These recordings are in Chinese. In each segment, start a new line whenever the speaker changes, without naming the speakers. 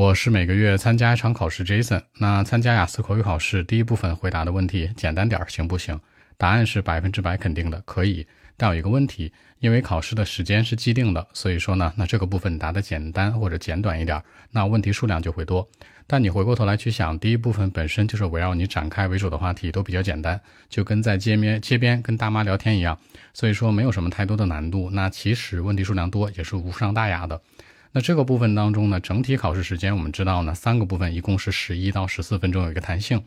我是每个月参加一场考试，Jason。那参加雅思口语考试，第一部分回答的问题简单点行不行？答案是百分之百肯定的，可以。但有一个问题，因为考试的时间是既定的，所以说呢，那这个部分答的简单或者简短一点，那问题数量就会多。但你回过头来去想，第一部分本身就是围绕你展开为主的话题，都比较简单，就跟在街边街边跟大妈聊天一样，所以说没有什么太多的难度。那其实问题数量多也是无伤大雅的。那这个部分当中呢，整体考试时间我们知道呢，三个部分一共是十一到十四分钟，有一个弹性。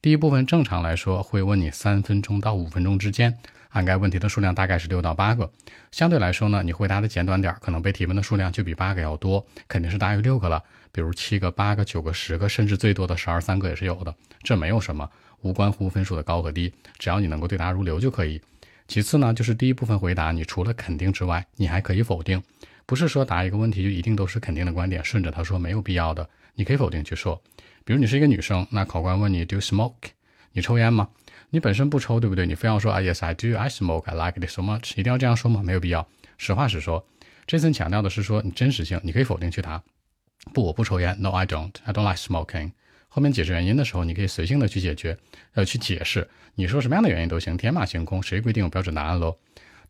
第一部分正常来说会问你三分钟到五分钟之间，涵盖问题的数量大概是六到八个。相对来说呢，你回答的简短点，可能被提问的数量就比八个要多，肯定是大于六个了。比如七个、八个、九个、十个，甚至最多的十二三个也是有的。这没有什么，无关乎分数的高和低，只要你能够对答如流就可以。其次呢，就是第一部分回答，你除了肯定之外，你还可以否定。不是说答一个问题就一定都是肯定的观点，顺着他说没有必要的，你可以否定去说。比如你是一个女生，那考官问你 Do you smoke？你抽烟吗？你本身不抽，对不对？你非要说啊 Yes I do I smoke I like it so much，一定要这样说吗？没有必要，实话实说。这次强调的是说你真实性，你可以否定去答。不，我不抽烟。No I don't I don't like smoking。后面解释原因的时候，你可以随性的去解决，呃去解释。你说什么样的原因都行，天马行空，谁规定有标准答案喽？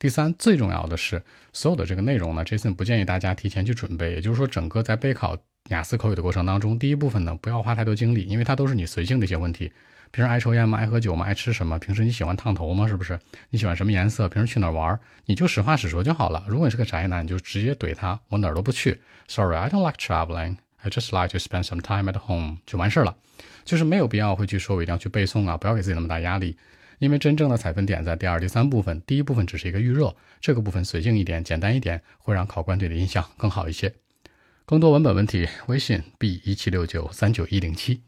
第三，最重要的是，所有的这个内容呢，Jason 不建议大家提前去准备。也就是说，整个在备考雅思口语的过程当中，第一部分呢，不要花太多精力，因为它都是你随性的一些问题。平时爱抽烟吗？爱喝酒吗？爱吃什么？平时你喜欢烫头吗？是不是？你喜欢什么颜色？平时去哪儿玩？你就实话实说就好了。如果你是个宅男，你就直接怼他，我哪儿都不去。Sorry，I don't like traveling. I just like to spend some time at home，就完事儿了。就是没有必要会去说我一定要去背诵啊，不要给自己那么大压力。因为真正的采分点在第二、第三部分，第一部分只是一个预热，这个部分随性一点、简单一点，会让考官对你的印象更好一些。更多文本问题，微信 b 一七六九三九一零七。